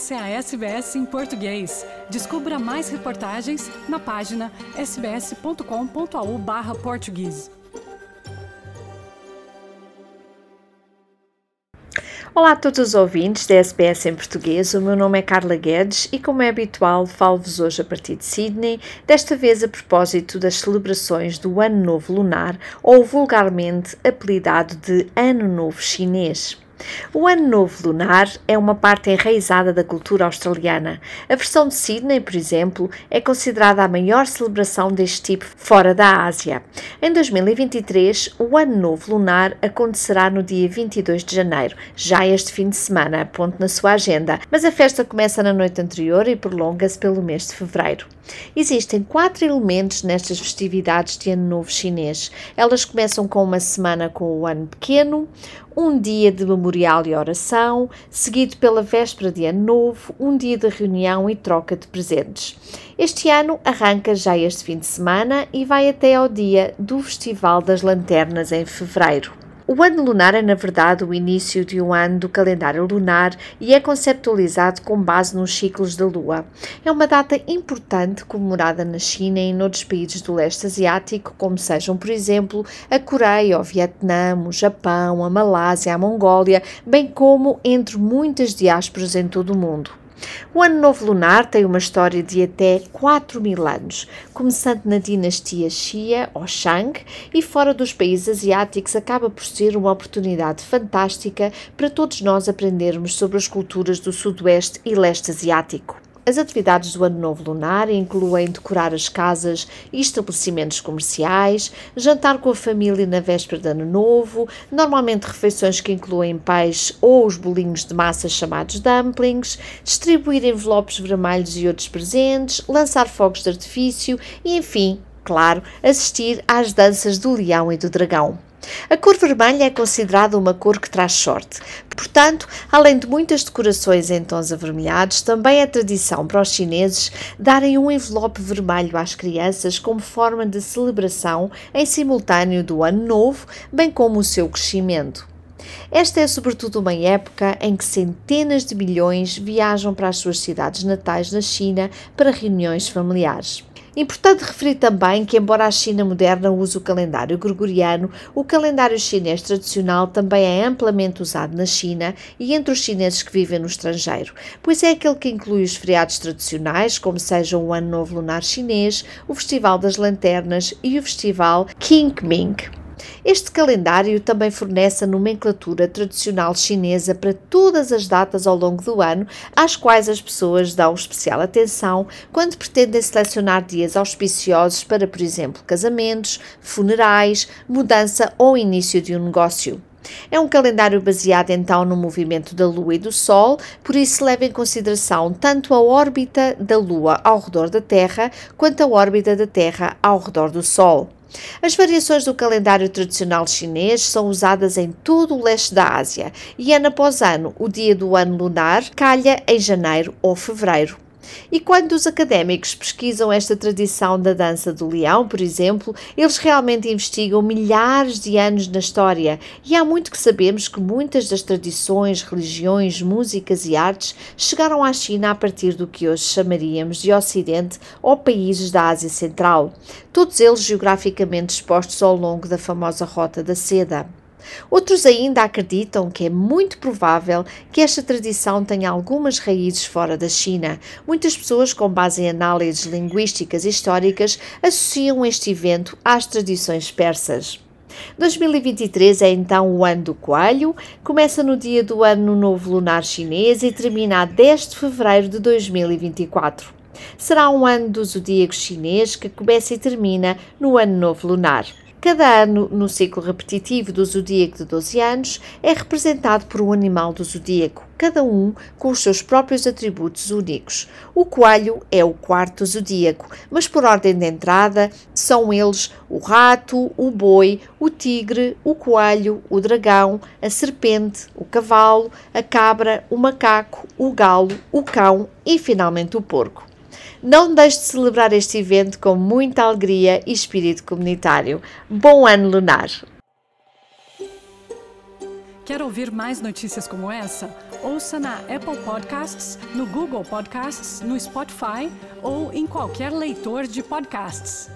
Essa é a SBS em português. Descubra mais reportagens na página sbs.com.au/português. Olá a todos os ouvintes da SBS em português. O meu nome é Carla Guedes e, como é habitual, falo-vos hoje a partir de Sydney, desta vez a propósito das celebrações do Ano Novo Lunar, ou vulgarmente apelidado de Ano Novo Chinês. O Ano Novo Lunar é uma parte enraizada da cultura australiana. A versão de Sydney, por exemplo, é considerada a maior celebração deste tipo fora da Ásia. Em 2023, o Ano Novo Lunar acontecerá no dia 22 de janeiro, já este fim de semana, ponto na sua agenda, mas a festa começa na noite anterior e prolonga-se pelo mês de fevereiro. Existem quatro elementos nestas festividades de Ano Novo Chinês. Elas começam com uma semana com o Ano Pequeno, um dia de memorial e oração, seguido pela véspera de Ano Novo, um dia de reunião e troca de presentes. Este ano arranca já este fim de semana e vai até ao dia do Festival das Lanternas em fevereiro. O ano lunar é, na verdade, o início de um ano do calendário lunar e é conceptualizado com base nos ciclos da Lua. É uma data importante comemorada na China e em outros países do leste asiático, como sejam, por exemplo, a Coreia, o Vietnã, o Japão, a Malásia, a Mongólia, bem como entre muitas diásporas em todo o mundo. O Ano Novo Lunar tem uma história de até 4 mil anos, começando na dinastia Xia ou Shang e fora dos países asiáticos acaba por ser uma oportunidade fantástica para todos nós aprendermos sobre as culturas do Sudoeste e Leste Asiático. As atividades do Ano Novo Lunar incluem decorar as casas e estabelecimentos comerciais, jantar com a família na véspera de Ano Novo, normalmente refeições que incluem peixe ou os bolinhos de massa chamados dumplings, distribuir envelopes vermelhos e outros presentes, lançar fogos de artifício e, enfim, claro, assistir às danças do leão e do dragão. A cor vermelha é considerada uma cor que traz sorte. Portanto, além de muitas decorações em tons avermelhados, também é tradição para os chineses darem um envelope vermelho às crianças como forma de celebração em simultâneo do Ano Novo, bem como o seu crescimento. Esta é sobretudo uma época em que centenas de milhões viajam para as suas cidades natais na China para reuniões familiares. Importante referir também que, embora a China moderna use o calendário gregoriano, o calendário chinês tradicional também é amplamente usado na China e entre os chineses que vivem no estrangeiro, pois é aquele que inclui os feriados tradicionais, como sejam o Ano Novo Lunar Chinês, o Festival das Lanternas e o Festival Qingming. Este calendário também fornece a nomenclatura tradicional chinesa para todas as datas ao longo do ano, às quais as pessoas dão especial atenção quando pretendem selecionar dias auspiciosos para, por exemplo, casamentos, funerais, mudança ou início de um negócio. É um calendário baseado então no movimento da Lua e do Sol, por isso leva em consideração tanto a órbita da Lua ao redor da Terra quanto a órbita da Terra ao redor do Sol. As variações do calendário tradicional chinês são usadas em todo o leste da Ásia e ano após ano o dia do ano lunar calha em janeiro ou fevereiro. E quando os académicos pesquisam esta tradição da dança do leão, por exemplo, eles realmente investigam milhares de anos na história e há muito que sabemos que muitas das tradições, religiões, músicas e artes chegaram à China a partir do que hoje chamaríamos de Ocidente ou países da Ásia Central, todos eles geograficamente expostos ao longo da famosa Rota da Seda. Outros ainda acreditam que é muito provável que esta tradição tenha algumas raízes fora da China. Muitas pessoas, com base em análises linguísticas e históricas, associam este evento às tradições persas. 2023 é então o ano do coelho, começa no dia do ano novo lunar chinês e termina a 10 de fevereiro de 2024. Será um ano do zodíaco chinês que começa e termina no ano novo lunar. Cada ano, no ciclo repetitivo do zodíaco de 12 anos, é representado por um animal do zodíaco, cada um com os seus próprios atributos únicos. O coelho é o quarto zodíaco, mas por ordem de entrada são eles o rato, o boi, o tigre, o coelho, o dragão, a serpente, o cavalo, a cabra, o macaco, o galo, o cão e finalmente o porco. Não deixe de celebrar este evento com muita alegria e espírito comunitário. Bom ano lunar! Quer ouvir mais notícias como essa? Ouça na Apple Podcasts, no Google Podcasts, no Spotify ou em qualquer leitor de podcasts.